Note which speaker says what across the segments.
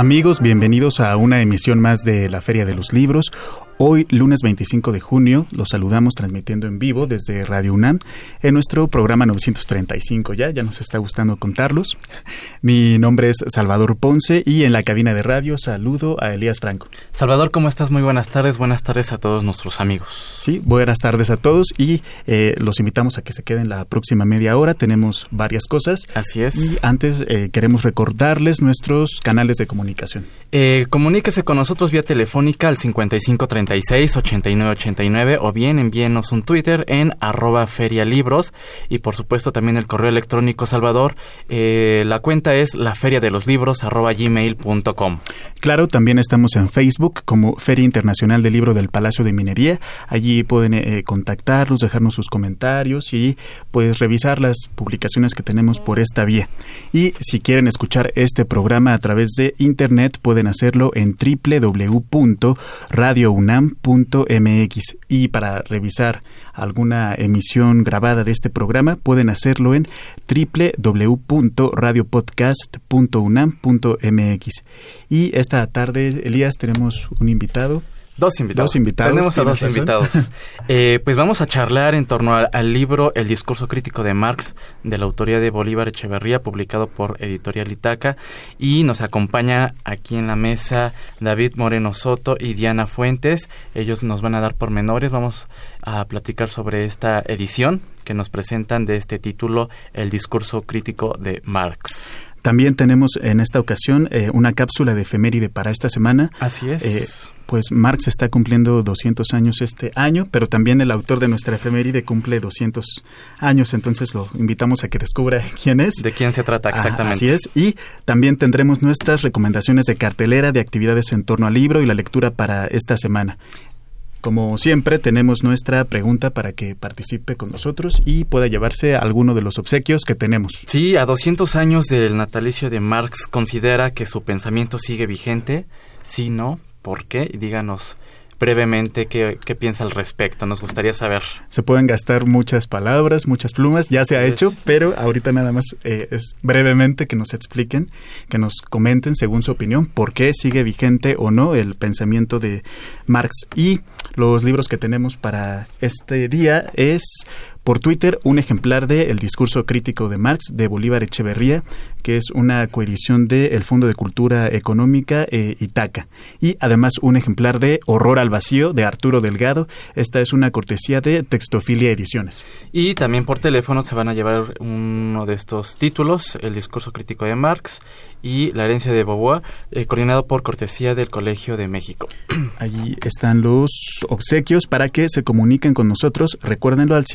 Speaker 1: Amigos, bienvenidos a una emisión más de la Feria de los Libros. Hoy, lunes 25 de junio, los saludamos transmitiendo en vivo desde Radio UNAM en nuestro programa 935. Ya, ya nos está gustando contarlos. Mi nombre es Salvador Ponce y en la cabina de radio saludo a Elías Franco.
Speaker 2: Salvador, ¿cómo estás? Muy buenas tardes. Buenas tardes a todos nuestros amigos.
Speaker 1: Sí, buenas tardes a todos y eh, los invitamos a que se queden la próxima media hora. Tenemos varias cosas.
Speaker 2: Así es.
Speaker 1: Y antes eh, queremos recordarles nuestros canales de comunicación.
Speaker 2: Eh, comuníquese con nosotros vía telefónica al 5530 8989 o bien envíenos un Twitter en arroba ferialibros y por supuesto también el correo electrónico Salvador. Eh, la cuenta es la feria de los libros arroba gmail.com.
Speaker 1: Claro, también estamos en Facebook como Feria Internacional del Libro del Palacio de Minería. Allí pueden eh, contactarnos, dejarnos sus comentarios y pues revisar las publicaciones que tenemos por esta vía. Y si quieren escuchar este programa a través de internet pueden hacerlo en www.radiounam y para revisar alguna emisión grabada de este programa pueden hacerlo en www.radiopodcast.unam.mx. Y esta tarde, Elías, tenemos un invitado.
Speaker 2: Dos invitados.
Speaker 1: Dos invitados.
Speaker 2: Tenemos a dos invitados. Eh, pues vamos a charlar en torno al, libro El discurso crítico de Marx, de la autoría de Bolívar Echeverría, publicado por Editorial Itaca. Y nos acompaña aquí en la mesa David Moreno Soto y Diana Fuentes. Ellos nos van a dar pormenores. Vamos a platicar sobre esta edición que nos presentan de este título, El discurso crítico de Marx.
Speaker 1: También tenemos en esta ocasión eh, una cápsula de efeméride para esta semana.
Speaker 2: Así es.
Speaker 1: Eh, pues Marx está cumpliendo 200 años este año, pero también el autor de nuestra efeméride cumple 200 años, entonces lo invitamos a que descubra quién es.
Speaker 2: De quién se trata exactamente.
Speaker 1: así es, y también tendremos nuestras recomendaciones de cartelera de actividades en torno al libro y la lectura para esta semana. Como siempre, tenemos nuestra pregunta para que participe con nosotros y pueda llevarse alguno de los obsequios que tenemos.
Speaker 2: Sí, a 200 años del natalicio de Marx, ¿considera que su pensamiento sigue vigente? Sí, no. ¿Por qué? Díganos brevemente qué, qué, piensa al respecto. Nos gustaría saber.
Speaker 1: Se pueden gastar muchas palabras, muchas plumas, ya se ha hecho, pero ahorita nada más eh, es brevemente que nos expliquen, que nos comenten según su opinión por qué sigue vigente o no el pensamiento de Marx. Y los libros que tenemos para este día es por Twitter un ejemplar de El discurso crítico de Marx de Bolívar Echeverría, que es una coedición de El Fondo de Cultura Económica e Itaca. Y además un ejemplar de Horror al Vacío de Arturo Delgado. Esta es una cortesía de Textofilia Ediciones.
Speaker 2: Y también por teléfono se van a llevar uno de estos títulos, El discurso crítico de Marx y La herencia de Beauvoir, eh, coordinado por cortesía del Colegio de México.
Speaker 1: Allí están los obsequios para que se comuniquen con nosotros. Recuérdenlo al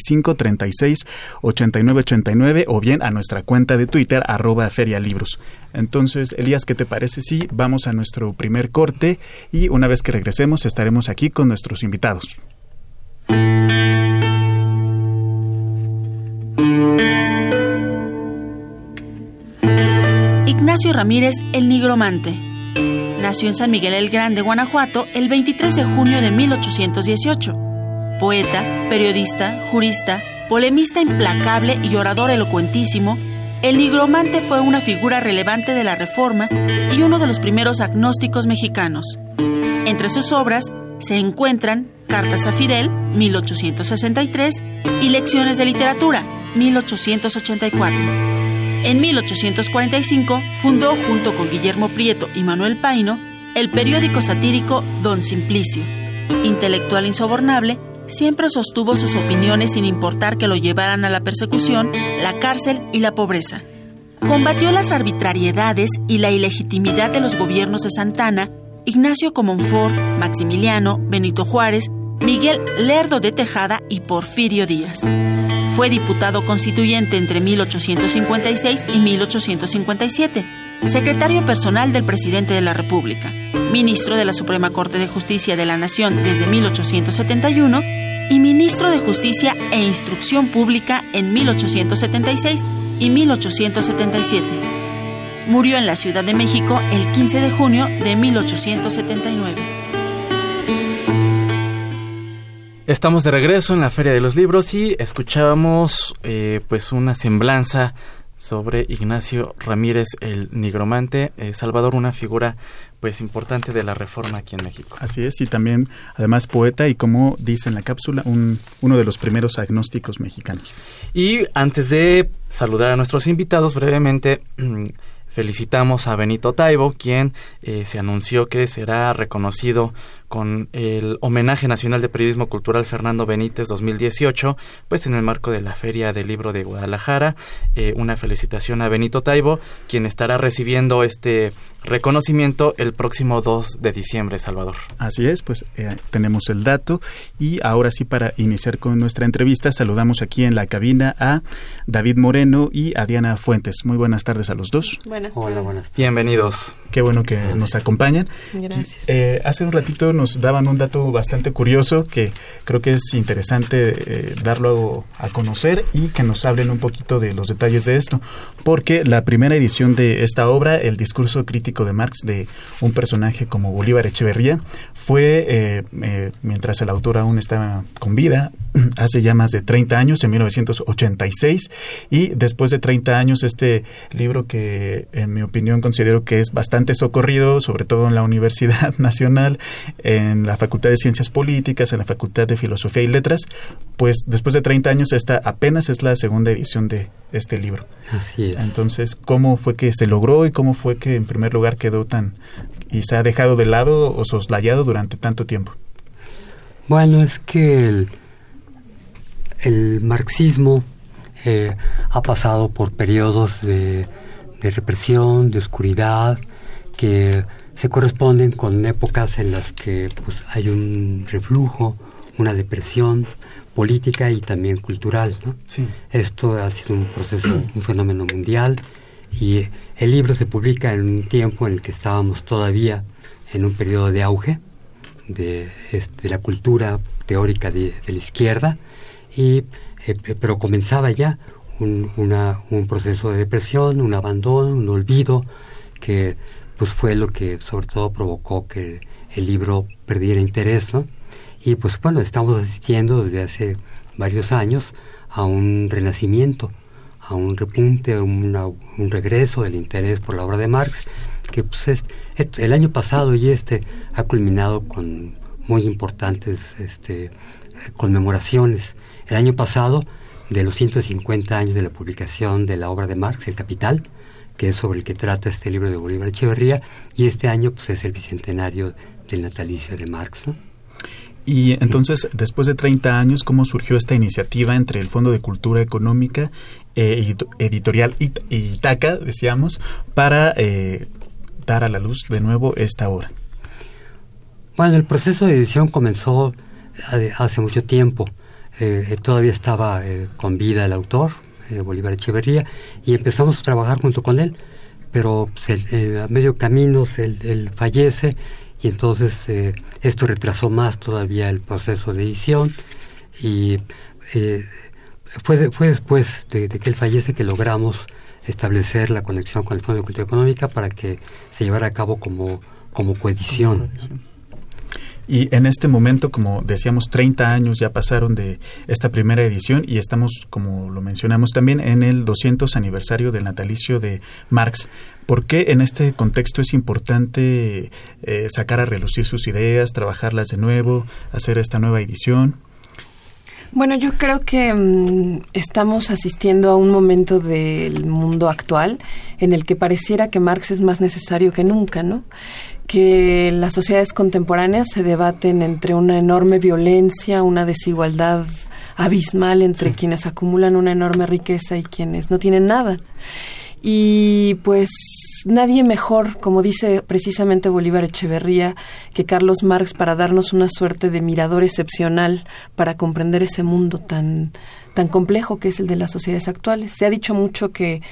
Speaker 1: 55 36 89 89 o bien a nuestra cuenta de Twitter arroba ferialibros. Entonces, Elías, ¿qué te parece si vamos a nuestro primer corte y una vez que regresemos estaremos aquí con nuestros invitados?
Speaker 3: Ignacio Ramírez el Nigromante. Nació en San Miguel el Grande, Guanajuato, el 23 de junio de 1818. Poeta, periodista, jurista, polemista implacable y orador elocuentísimo, el nigromante fue una figura relevante de la Reforma y uno de los primeros agnósticos mexicanos. Entre sus obras se encuentran Cartas a Fidel, 1863, y Lecciones de Literatura, 1884. En 1845 fundó junto con Guillermo Prieto y Manuel Paino el periódico satírico Don Simplicio. Intelectual insobornable, siempre sostuvo sus opiniones sin importar que lo llevaran a la persecución, la cárcel y la pobreza. Combatió las arbitrariedades y la ilegitimidad de los gobiernos de Santana, Ignacio Comonfort, Maximiliano, Benito Juárez, Miguel Lerdo de Tejada y Porfirio Díaz. Fue diputado constituyente entre 1856 y 1857, secretario personal del presidente de la República, ministro de la Suprema Corte de Justicia de la Nación desde 1871 y ministro de Justicia e Instrucción Pública en 1876 y 1877. Murió en la Ciudad de México el 15 de junio de 1879.
Speaker 2: Estamos de regreso en la Feria de los Libros y escuchábamos eh, pues una semblanza sobre Ignacio Ramírez el Nigromante, eh, Salvador, una figura pues importante de la reforma aquí en México.
Speaker 1: Así es, y también además poeta y como dice en la cápsula, un, uno de los primeros agnósticos mexicanos.
Speaker 2: Y antes de saludar a nuestros invitados brevemente, felicitamos a Benito Taibo, quien eh, se anunció que será reconocido con el Homenaje Nacional de Periodismo Cultural Fernando Benítez 2018, pues en el marco de la Feria del Libro de Guadalajara. Eh, una felicitación a Benito Taibo, quien estará recibiendo este reconocimiento el próximo 2 de diciembre, Salvador.
Speaker 1: Así es, pues eh, tenemos el dato y ahora sí para iniciar con nuestra entrevista saludamos aquí en la cabina a David Moreno y a Diana Fuentes. Muy buenas tardes a los dos.
Speaker 4: Buenas tardes. Hola, buenas
Speaker 2: Bienvenidos.
Speaker 1: Qué bueno que nos acompañan.
Speaker 4: Gracias.
Speaker 1: Eh, hace un ratito nos daban un dato bastante curioso que creo que es interesante eh, darlo a conocer y que nos hablen un poquito de los detalles de esto, porque la primera edición de esta obra, el discurso crítico de Marx de un personaje como Bolívar Echeverría, fue eh, eh, mientras el autor aún estaba con vida, hace ya más de 30 años, en 1986, y después de 30 años este libro que en mi opinión considero que es bastante socorrido, sobre todo en la Universidad Nacional, en la Facultad de Ciencias Políticas, en la Facultad de Filosofía y Letras, pues después de 30 años esta apenas es la segunda edición de este libro.
Speaker 4: Así es.
Speaker 1: Entonces, ¿cómo fue que se logró y cómo fue que en primer lugar quedó tan y se ha dejado de lado o soslayado durante tanto tiempo?
Speaker 4: Bueno, es que el, el marxismo eh, ha pasado por periodos de, de represión, de oscuridad, que se corresponden con épocas en las que pues, hay un reflujo, una depresión política y también cultural. ¿no?
Speaker 2: Sí.
Speaker 4: Esto ha sido un proceso, un fenómeno mundial y el libro se publica en un tiempo en el que estábamos todavía en un periodo de auge de, este, de la cultura teórica de, de la izquierda, y, eh, pero comenzaba ya un, un proceso de depresión, un abandono, un olvido que pues fue lo que sobre todo provocó que el libro perdiera interés, ¿no? Y pues bueno, estamos asistiendo desde hace varios años a un renacimiento, a un repunte, una, un regreso del interés por la obra de Marx, que pues es, es, el año pasado y este ha culminado con muy importantes este, conmemoraciones. El año pasado, de los 150 años de la publicación de la obra de Marx, El Capital, que es sobre el que trata este libro de Bolívar Echeverría, y este año pues es el bicentenario del natalicio de Marx. ¿no?
Speaker 1: Y entonces, después de 30 años, ¿cómo surgió esta iniciativa entre el Fondo de Cultura Económica, eh, Editorial It Itaca, decíamos, para eh, dar a la luz de nuevo esta obra?
Speaker 4: Bueno, el proceso de edición comenzó hace mucho tiempo. Eh, todavía estaba eh, con vida el autor, eh, Bolívar Echeverría, y empezamos a trabajar junto con él, pero pues, el, a medio camino él, él, fallece y entonces esto retrasó más todavía el proceso de edición y fue, de, fue después de, de, que él fallece que logramos establecer la conexión con el Fondo de Cultura Económica para que se llevara a cabo como, como coedición.
Speaker 1: Y en este momento, como decíamos, 30 años ya pasaron de esta primera edición y estamos, como lo mencionamos también, en el 200 aniversario del natalicio de Marx. ¿Por qué en este contexto es importante eh, sacar a relucir sus ideas, trabajarlas de nuevo, hacer esta nueva edición?
Speaker 5: Bueno, yo creo que mmm, estamos asistiendo a un momento del mundo actual en el que pareciera que Marx es más necesario que nunca, ¿no? que las sociedades contemporáneas se debaten entre una enorme violencia, una desigualdad abismal entre sí. quienes acumulan una enorme riqueza y quienes no tienen nada. Y pues nadie mejor, como dice precisamente Bolívar Echeverría, que Carlos Marx para darnos una suerte de mirador excepcional para comprender ese mundo tan, tan complejo que es el de las sociedades actuales. Se ha dicho mucho que,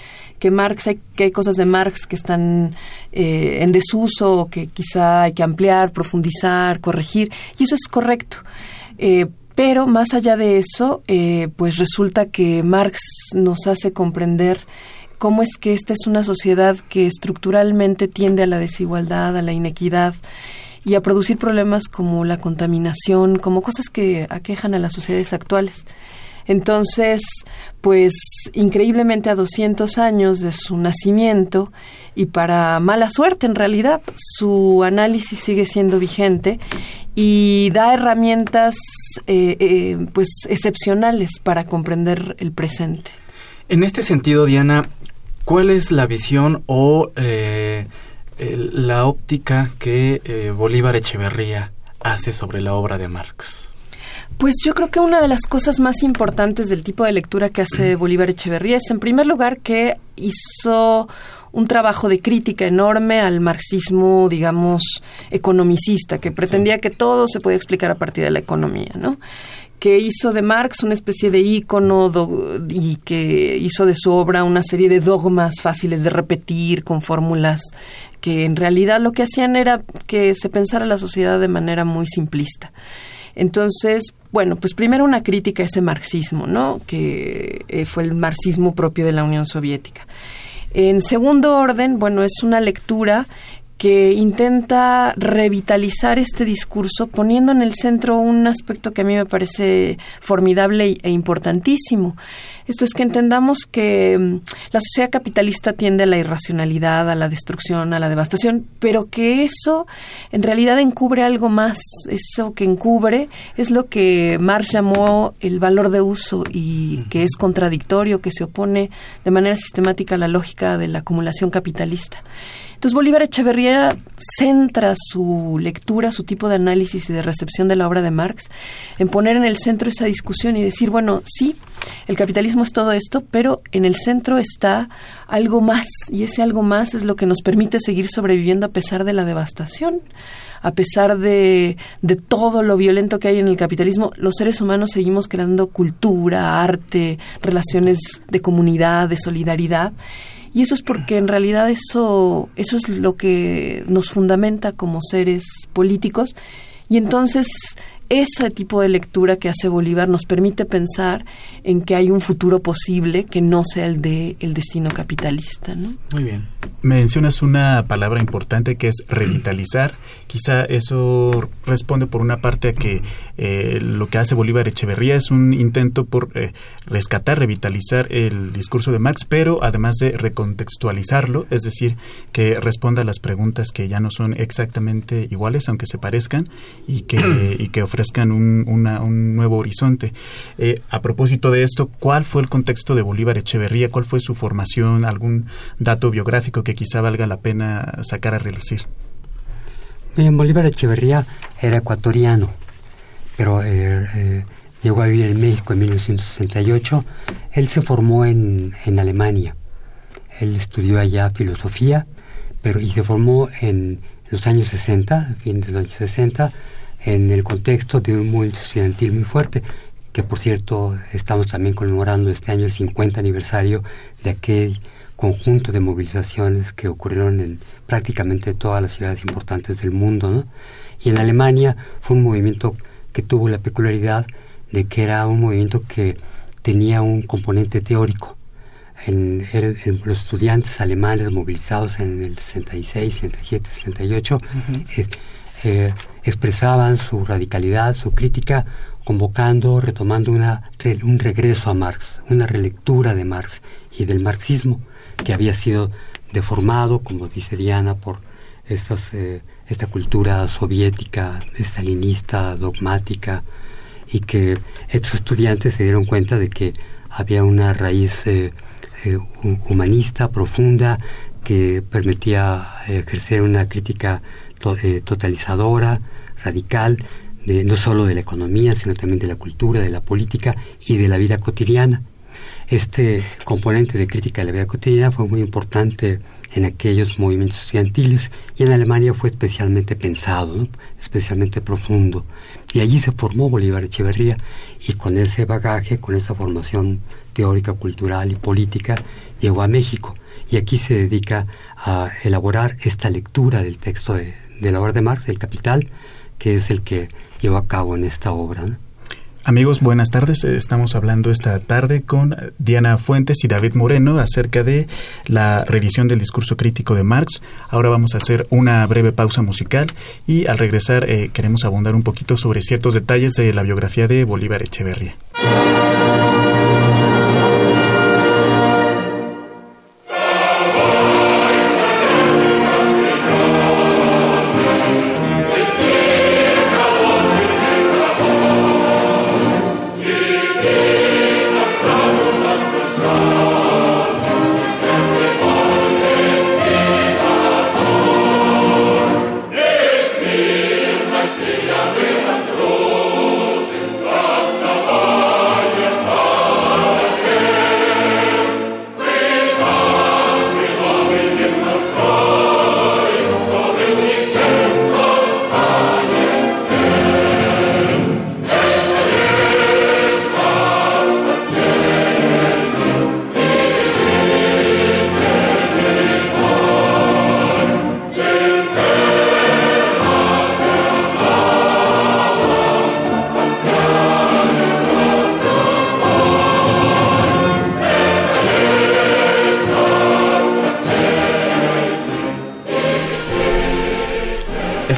Speaker 5: que Marx, hay, que hay cosas de Marx que están eh, en desuso, que quizá hay que ampliar, profundizar, corregir, y eso es correcto. Eh, pero más allá de eso, eh, pues resulta que Marx nos hace comprender cómo es que esta es una sociedad que estructuralmente tiende a la desigualdad, a la inequidad y a producir problemas como la contaminación, como cosas que aquejan a las sociedades actuales. Entonces, pues increíblemente a 200 años de su nacimiento y para mala suerte en realidad, su análisis sigue siendo vigente y da herramientas eh, eh, pues excepcionales para comprender el presente.
Speaker 2: En este sentido, Diana, ¿Cuál es la visión o eh, la óptica que eh, Bolívar Echeverría hace sobre la obra de Marx?
Speaker 5: Pues yo creo que una de las cosas más importantes del tipo de lectura que hace Bolívar Echeverría es, en primer lugar, que hizo un trabajo de crítica enorme al marxismo, digamos, economicista, que pretendía que todo se podía explicar a partir de la economía, ¿no? Que hizo de Marx una especie de ícono y que hizo de su obra una serie de dogmas fáciles de repetir con fórmulas que en realidad lo que hacían era que se pensara la sociedad de manera muy simplista. Entonces, bueno, pues primero una crítica a ese marxismo, ¿no? Que eh, fue el marxismo propio de la Unión Soviética. En segundo orden, bueno, es una lectura que intenta revitalizar este discurso poniendo en el centro un aspecto que a mí me parece formidable e importantísimo. Esto es que entendamos que mm, la sociedad capitalista tiende a la irracionalidad, a la destrucción, a la devastación, pero que eso en realidad encubre algo más. Eso que encubre es lo que Marx llamó el valor de uso y que es contradictorio, que se opone de manera sistemática a la lógica de la acumulación capitalista. Entonces Bolívar Echeverría centra su lectura, su tipo de análisis y de recepción de la obra de Marx en poner en el centro esa discusión y decir, bueno, sí, el capitalismo es todo esto, pero en el centro está algo más y ese algo más es lo que nos permite seguir sobreviviendo a pesar de la devastación a pesar de, de, todo lo violento que hay en el capitalismo, los seres humanos seguimos creando cultura, arte, relaciones de comunidad, de solidaridad. Y eso es porque en realidad eso, eso es lo que nos fundamenta como seres políticos. Y entonces ese tipo de lectura que hace Bolívar nos permite pensar en que hay un futuro posible que no sea el de el destino capitalista, ¿no?
Speaker 2: Muy bien.
Speaker 1: Mencionas una palabra importante que es revitalizar. Quizá eso responde por una parte a que eh, lo que hace Bolívar Echeverría es un intento por eh, rescatar, revitalizar el discurso de Marx, pero además de recontextualizarlo, es decir, que responda a las preguntas que ya no son exactamente iguales, aunque se parezcan, y que, y que ofrezcan un, un nuevo horizonte. Eh, a propósito de esto, ¿cuál fue el contexto de Bolívar Echeverría? ¿Cuál fue su formación? ¿Algún dato biográfico que quizá valga la pena sacar a relucir?
Speaker 4: Bien, Bolívar Echeverría era ecuatoriano, pero eh, eh, llegó a vivir en México en 1968. Él se formó en, en Alemania. Él estudió allá filosofía, pero y se formó en los años 60, fin de los años 60, en el contexto de un movimiento estudiantil muy fuerte, que por cierto estamos también conmemorando este año el 50 aniversario de aquel conjunto de movilizaciones que ocurrieron en prácticamente todas las ciudades importantes del mundo. ¿no? Y en Alemania fue un movimiento que tuvo la peculiaridad de que era un movimiento que tenía un componente teórico. En, los estudiantes alemanes movilizados en el 66, 67, 68 expresaban su radicalidad, su crítica, convocando, retomando una, un regreso a Marx, una relectura de Marx y del marxismo que había sido deformado, como dice Diana, por eh, esta cultura soviética, estalinista, dogmática, y que estos estudiantes se dieron cuenta de que había una raíz eh, eh, humanista profunda que permitía ejercer una crítica eh, totalizadora, radical, de, no solo de la economía, sino también de la cultura, de la política y de la vida cotidiana. Este componente de crítica de la vida cotidiana fue muy importante en aquellos movimientos estudiantiles y en Alemania fue especialmente pensado, especialmente profundo. Y allí se formó Bolívar Echeverría y con ese bagaje, con esa formación teórica, cultural y política, llegó a México y aquí se dedica a elaborar esta lectura del texto de, la obra de Marx, El Capital, que es el que llevó a cabo en esta obra.
Speaker 1: Amigos, buenas tardes. Estamos hablando esta tarde con Diana Fuentes y David Moreno acerca de la revisión del discurso crítico de Marx. Ahora vamos a hacer una breve pausa musical y al regresar eh, queremos abundar un poquito sobre ciertos detalles de la biografía de Bolívar Echeverría.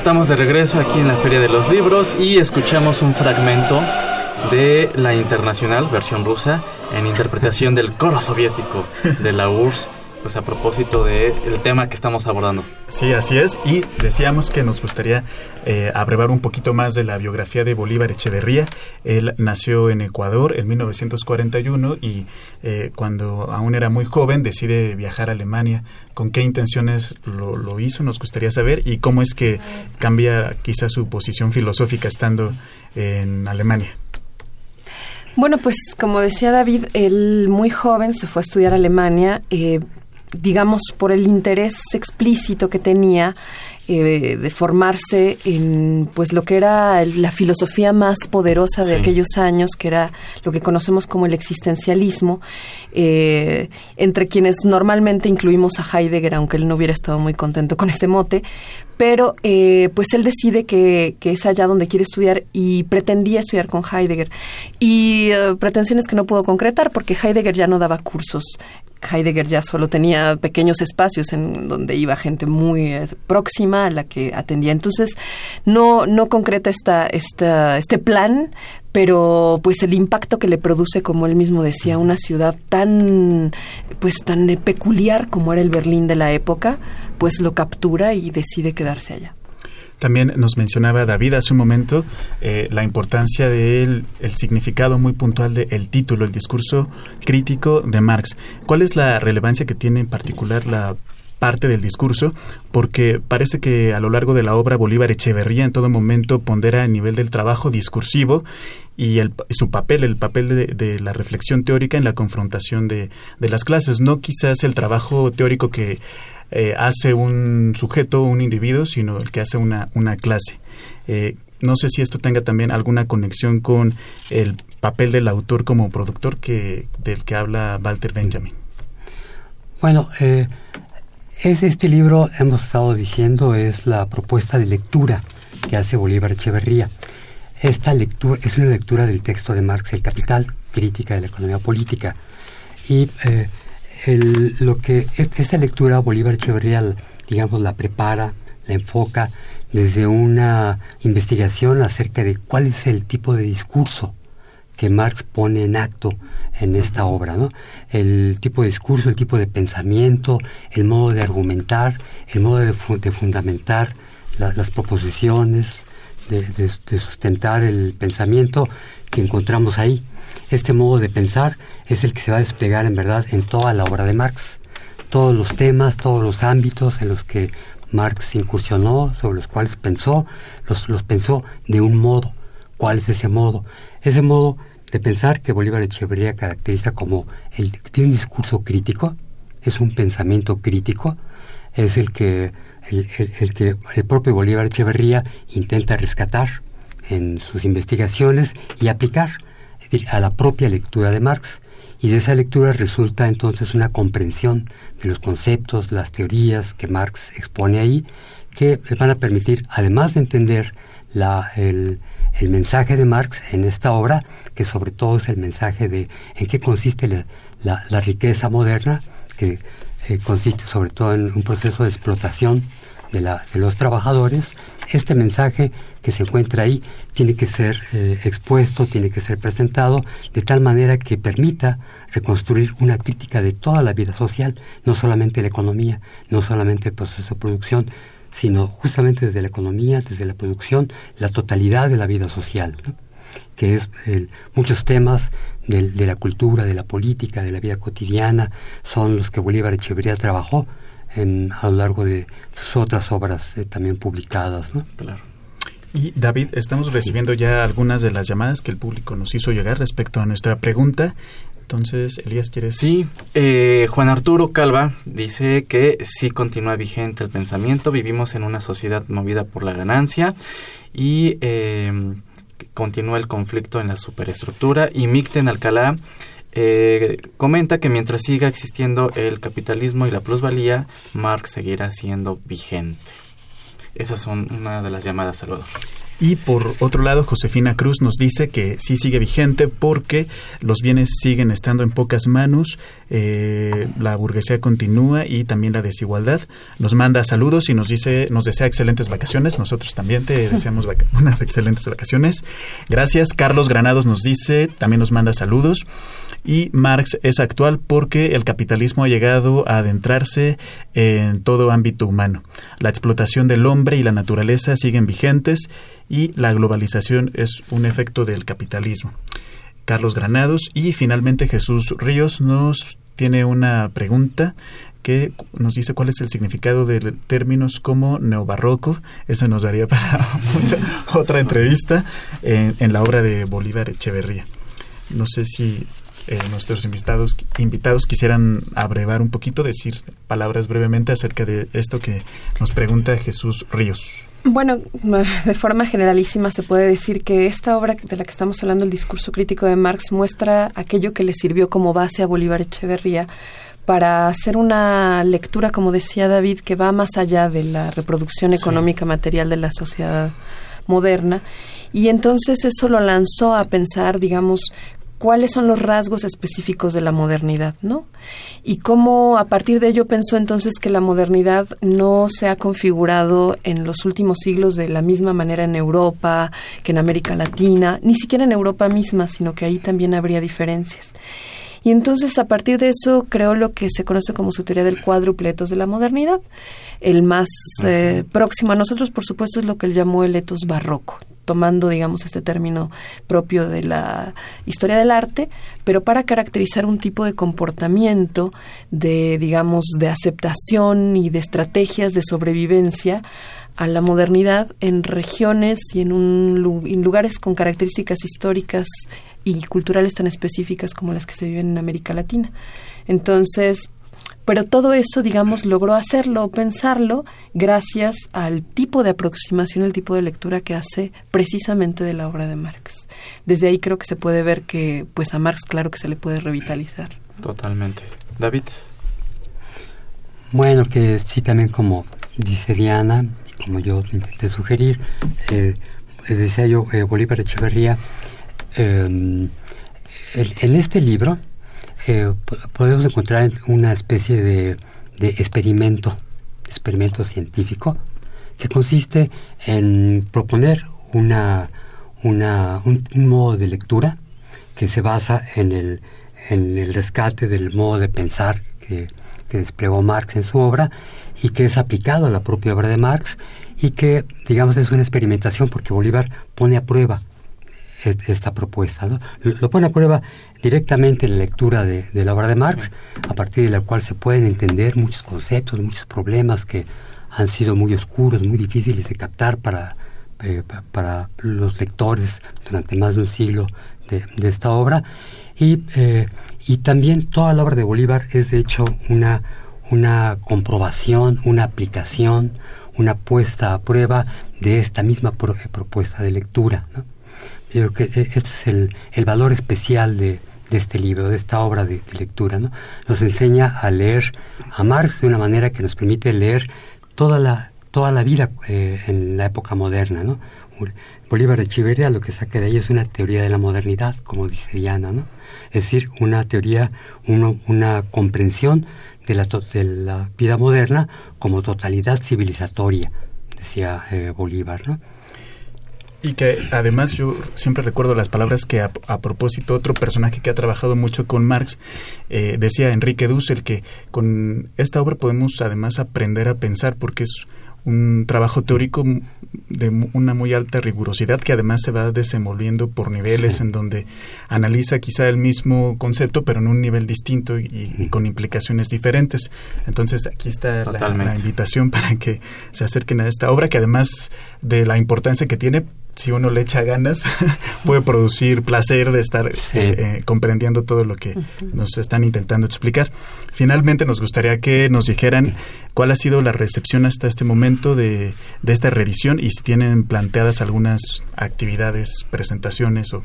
Speaker 2: Estamos de regreso aquí en la Feria de los Libros y escuchamos un fragmento de la internacional versión rusa en interpretación del coro soviético de la URSS pues a propósito del el tema que estamos abordando.
Speaker 1: Sí, así es. Y decíamos que nos gustaría eh, abrevar un poquito más de la biografía de Bolívar Echeverría. Él nació en Ecuador en 1941 y eh, cuando aún era muy joven decide viajar a Alemania. ¿Con qué intenciones lo, lo hizo? Nos gustaría saber y cómo es que cambia quizás su posición filosófica estando en Alemania.
Speaker 5: Bueno, pues como decía David, él muy joven se fue a estudiar a Alemania. Eh, digamos, por el interés explícito que tenía eh, de formarse en pues lo que era la filosofía más poderosa de aquellos años, que era lo que conocemos como el existencialismo, eh, entre quienes normalmente incluimos a Heidegger, aunque él no hubiera estado muy contento con ese mote, pero eh, pues él decide que, que, es allá donde quiere estudiar y pretendía estudiar con Heidegger. Y pretensiones que no pudo concretar porque Heidegger ya no daba cursos Heidegger ya solo tenía pequeños espacios en donde iba gente muy eh, próxima a la que atendía. Entonces, no, no concreta esta, esta, este plan, pero pues el impacto que le produce, como él mismo decía, una ciudad tan, pues tan peculiar como era el Berlín de la época, pues lo captura y decide quedarse allá.
Speaker 1: También nos mencionaba David hace un momento eh, la importancia del el significado muy puntual del título, el discurso crítico de Marx. ¿Cuál es la relevancia que tiene en particular la parte del discurso, porque parece que a lo largo de la obra Bolívar Echeverría en todo momento pondera el nivel del trabajo discursivo y el, su papel, el papel de, la reflexión teórica en la confrontación de, de las clases, no quizás el trabajo teórico que eh, hace un sujeto, un individuo, sino el que hace una, una clase. Eh, no sé si esto tenga también alguna conexión con el papel del autor como productor que del que habla Walter Benjamin.
Speaker 4: Bueno, eh, es este libro, hemos estado diciendo, es la propuesta de lectura que hace Bolívar Echeverría. Esta lectura es una lectura del texto de Marx, El Capital, crítica de la economía política. Y el, lo que e, esta lectura Bolívar Echeverría, digamos, la prepara, la enfoca desde una investigación acerca de cuál es el tipo de discurso que Marx pone en acto en esta obra, ¿no? El tipo de discurso, el tipo de pensamiento, el modo de argumentar, el modo de, fundamentar las proposiciones, de, sustentar el pensamiento que encontramos ahí. Este modo de pensar es el que se va a desplegar en verdad en toda la obra de Marx. Todos los temas, todos los ámbitos en los que Marx incursionó, sobre los cuales pensó, los, los pensó de un modo. ¿Cuál es ese modo? Ese modo de pensar que Bolívar Echeverría caracteriza como el tiene un discurso crítico, es un pensamiento crítico, es el que el, el, que el propio Bolívar Echeverría intenta rescatar en sus investigaciones y aplicar a la propia lectura de Marx. Y de esa lectura resulta entonces una comprensión de los conceptos, las teorías que Marx expone ahí, que van a permitir, además de entender el, mensaje de Marx en esta obra, que sobre todo es el mensaje de en qué consiste la, riqueza moderna, que eh, consiste sobre todo en un proceso de explotación de los trabajadores, este mensaje que se encuentra ahí tiene que ser eh, expuesto, tiene que ser presentado de tal manera que permita reconstruir una crítica de toda la vida social, no solamente la economía, no solamente el proceso de producción, sino justamente desde la economía, desde la producción, la totalidad de la vida social, que es muchos temas de, la cultura, de la política, de la vida cotidiana, son los que Bolívar Echeverría trabajó a lo largo de sus otras obras eh, también publicadas. ¿no?
Speaker 1: Claro. Y David, estamos recibiendo ya algunas de las llamadas que el público nos hizo llegar respecto a nuestra pregunta. Entonces, Elías, ¿quieres?
Speaker 2: Sí, eh, Juan Arturo Calva dice que sí continúa vigente el pensamiento, vivimos en una sociedad movida por la ganancia y eh, continúa el conflicto en la superestructura y Micten Alcalá eh, comenta que mientras siga existiendo el capitalismo y la plusvalía, Marx seguirá siendo vigente. Esas son una de las llamadas, Salvador.
Speaker 1: Y por otro lado, Josefina Cruz nos dice que sí sigue vigente porque los bienes siguen estando en pocas manos, eh, la burguesía continúa y también la desigualdad. Nos manda saludos y nos dice, nos desea excelentes vacaciones. Nosotros también te deseamos unas excelentes vacaciones. Gracias. Carlos Granados nos dice, también nos manda saludos. Y Marx es actual porque el capitalismo ha llegado a adentrarse en todo ámbito humano. La explotación del hombre y la naturaleza siguen vigentes y la globalización es un efecto del capitalismo. Carlos Granados y finalmente Jesús Ríos nos tiene una pregunta que nos dice cuál es el significado de términos como neobarroco. Eso nos daría para mucha, otra entrevista en, en, la obra de Bolívar Echeverría. No sé si eh, nuestros invitados, invitados quisieran abrevar un poquito, decir palabras brevemente acerca de esto que nos pregunta Jesús Ríos.
Speaker 5: Bueno, de forma generalísima se puede decir que esta obra de la que estamos hablando, el discurso crítico de Marx, muestra aquello que le sirvió como base a Bolívar Echeverría para hacer una lectura, como decía David, que va más allá de la reproducción económica material de la sociedad moderna. Y entonces eso lo lanzó a pensar, digamos, cuáles son los rasgos específicos de la modernidad, ¿no? Y cómo a partir de ello pensó entonces que la modernidad no se ha configurado en los últimos siglos de la misma manera en Europa que en América Latina, ni siquiera en Europa misma, sino que ahí también habría diferencias. Y entonces a partir de eso creó lo que se conoce como su teoría del cuádruple etos de la modernidad. El más eh, próximo a nosotros, por supuesto, es lo que él llamó el etos barroco tomando, digamos, este término propio de la historia del arte, pero para caracterizar un tipo de comportamiento, de, digamos, de aceptación y de estrategias de sobrevivencia a la modernidad en regiones y en, un, en lugares con características históricas y culturales tan específicas como las que se viven en América Latina. Entonces, pero todo eso, digamos, logró hacerlo, pensarlo, gracias al tipo de aproximación, el tipo de lectura que hace precisamente de la obra de Marx. Desde ahí creo que se puede ver que, pues a Marx, claro que se le puede revitalizar.
Speaker 2: Totalmente. David.
Speaker 4: Bueno, que sí, también como dice Diana, como yo intenté sugerir, eh, decía yo, eh, Bolívar Echeverría, eh, en este libro, eh, podemos encontrar una especie de, experimento, experimento científico, que consiste en proponer una, una, un, modo de lectura que se basa en el, en el rescate del modo de pensar que, que desplegó Marx en su obra y que es aplicado a la propia obra de Marx y que, digamos, es una experimentación porque Bolívar pone a prueba esta propuesta. ¿no? Lo pone a prueba directamente en la lectura de, la obra de Marx, a partir de la cual se pueden entender muchos conceptos, muchos problemas que han sido muy oscuros, muy difíciles de captar para, eh, para los lectores durante más de un siglo de esta obra y, eh, y también toda la obra de Bolívar es de hecho una, una comprobación, una aplicación, una puesta a prueba de esta misma propuesta de lectura. ¿no? Yo creo que eh, este es el, el valor especial de, de, este libro, de esta obra de, lectura. ¿no? Nos enseña a leer a Marx de una manera que nos permite leer toda la, toda la vida eh, en la época moderna. ¿no? Bolívar Echeverría lo que saca de ahí es una teoría de la modernidad, como dice Diana, ¿no? Es decir, una teoría, uno, una comprensión de la, de la vida moderna como totalidad civilizatoria, decía eh, Bolívar, ¿no?
Speaker 1: Y que además yo siempre recuerdo las palabras que a, propósito otro personaje que ha trabajado mucho con Marx eh, decía Enrique Dussel que con esta obra podemos además aprender a pensar porque es un trabajo teórico de una muy alta rigurosidad que además se va desenvolviendo por niveles en donde analiza quizá el mismo concepto pero en un nivel distinto y, con implicaciones diferentes. Entonces aquí está la, la, invitación para que se acerquen a esta obra que además de la importancia que tiene si uno le echa ganas, puede producir placer de estar eh, eh, comprendiendo todo lo que nos están intentando explicar. Finalmente, nos gustaría que nos dijeran cuál ha sido la recepción hasta este momento de, de esta revisión y si tienen planteadas algunas actividades, presentaciones o,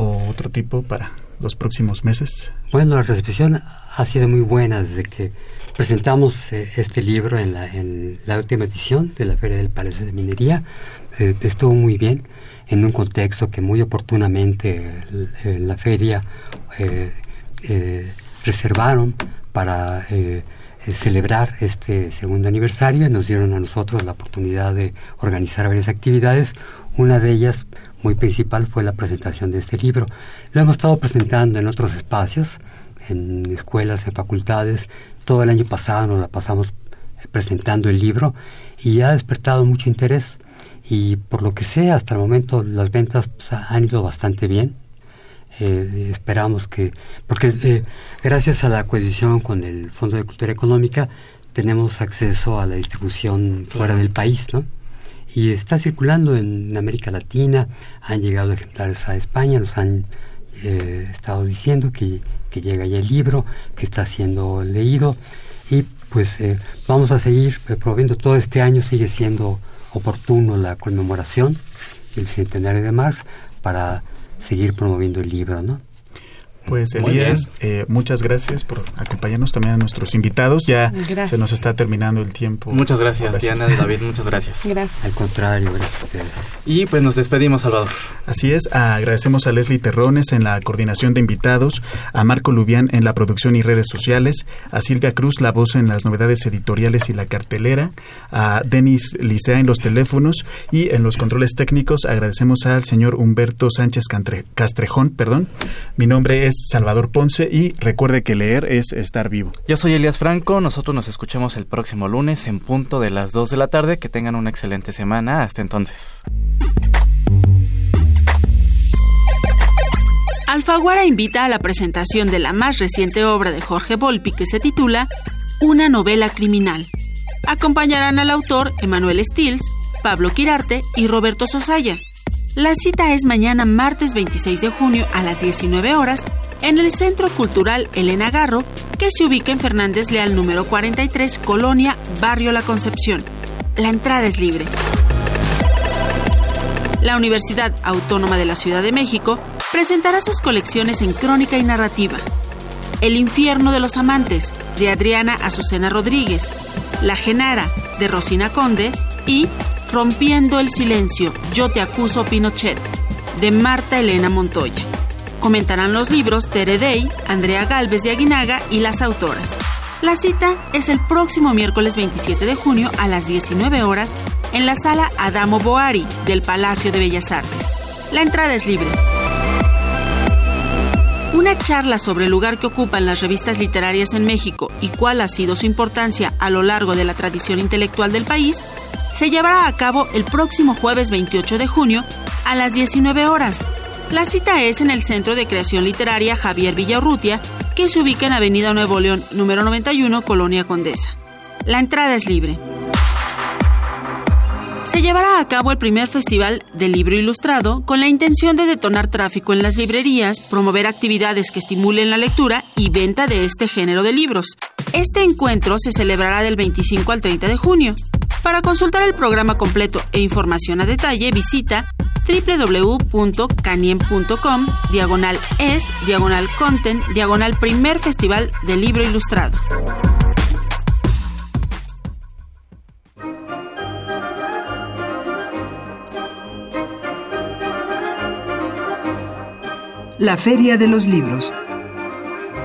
Speaker 1: o otro tipo para los próximos meses.
Speaker 4: Bueno, la recepción ha sido muy buena desde que presentamos eh, este libro en la, en la última edición de la Feria del Palacio de Minería eh, estuvo muy bien en un contexto que muy oportunamente en la feria eh, eh, reservaron para celebrar este segundo aniversario y nos dieron a nosotros la oportunidad de organizar varias actividades. Una de ellas, muy principal, fue la presentación de este libro. Lo hemos estado presentando en otros espacios, en escuelas, en facultades. Todo el año pasado nos la pasamos presentando el libro y ha despertado mucho interés y por lo que sé, hasta el momento las ventas pues, han ido bastante bien. Eh, esperamos que, porque eh, gracias a la cohesión con el Fondo de Cultura Económica tenemos acceso a la distribución fuera del país, ¿no? Y está circulando en América Latina, han llegado ejemplares a España, nos han eh, estado diciendo que, que, llega ya el libro, que está siendo leído y pues vamos a seguir promoviendo todo este año, sigue siendo oportuno la conmemoración del centenario de Marx para seguir promoviendo el libro, ¿no?
Speaker 1: Pues Elías, eh, muchas gracias por acompañarnos también a nuestros invitados. Ya se nos está terminando el tiempo.
Speaker 2: Muchas gracias, Diana, David, muchas gracias.
Speaker 4: Gracias. Al contrario, gracias
Speaker 2: Y pues nos despedimos, Salvador.
Speaker 1: Así es, agradecemos a Leslie Terrones en la coordinación de invitados, a Marco Lubián en la producción y redes sociales, a Silvia Cruz, la voz en las novedades editoriales y la cartelera, a Denis Licea en los teléfonos y en los controles técnicos agradecemos al señor Humberto Sánchez Castrejón. Perdón. Mi nombre es Salvador Ponce y recuerde que leer es estar vivo.
Speaker 2: Yo soy Elias Franco, nosotros nos escuchamos el próximo lunes en punto de las 2 de la tarde. Que tengan una excelente semana. Hasta entonces.
Speaker 3: Alfaguara invita a la presentación de la más reciente obra de Jorge Volpi que se titula Una novela criminal. Acompañarán al autor Emanuel Stills, Pablo Quirarte y Roberto Sosaya. La cita es mañana martes 26 de junio a las 19 horas en el Centro Cultural Elena Garro, que se ubica en Fernández Leal número 43, Colonia, Barrio La Concepción. La entrada es libre. La Universidad Autónoma de la Ciudad de México presentará sus colecciones en crónica y narrativa. El infierno de los amantes, de Adriana Azucena Rodríguez, La Genara, de Rosina Conde y Rompiendo el silencio, Yo te acuso Pinochet, de Marta Elena Montoya. Comentarán los libros Tere Day, Andrea Galvez de Aguinaga y las autoras. La cita es el próximo miércoles 27 de junio a las 19 horas en la sala Adamo Boari del Palacio de Bellas Artes. La entrada es libre. Una charla sobre el lugar que ocupan las revistas literarias en México y cuál ha sido su importancia a lo largo de la tradición intelectual del país se llevará a cabo el próximo jueves 28 de junio a las 19 horas la cita es en el Centro de Creación Literaria Javier Villarrutia, que se ubica en Avenida Nuevo León, número 91, Colonia Condesa. La entrada es libre. Se llevará a cabo el primer festival del libro ilustrado con la intención de detonar tráfico en las librerías, promover actividades que estimulen la lectura y venta de este género de libros. Este encuentro se celebrará del 25 al 30 de junio. Para consultar el programa completo e información a detalle, visita www.canien.com, diagonal es, diagonal content, diagonal primer festival del libro ilustrado.
Speaker 6: La Feria de los Libros.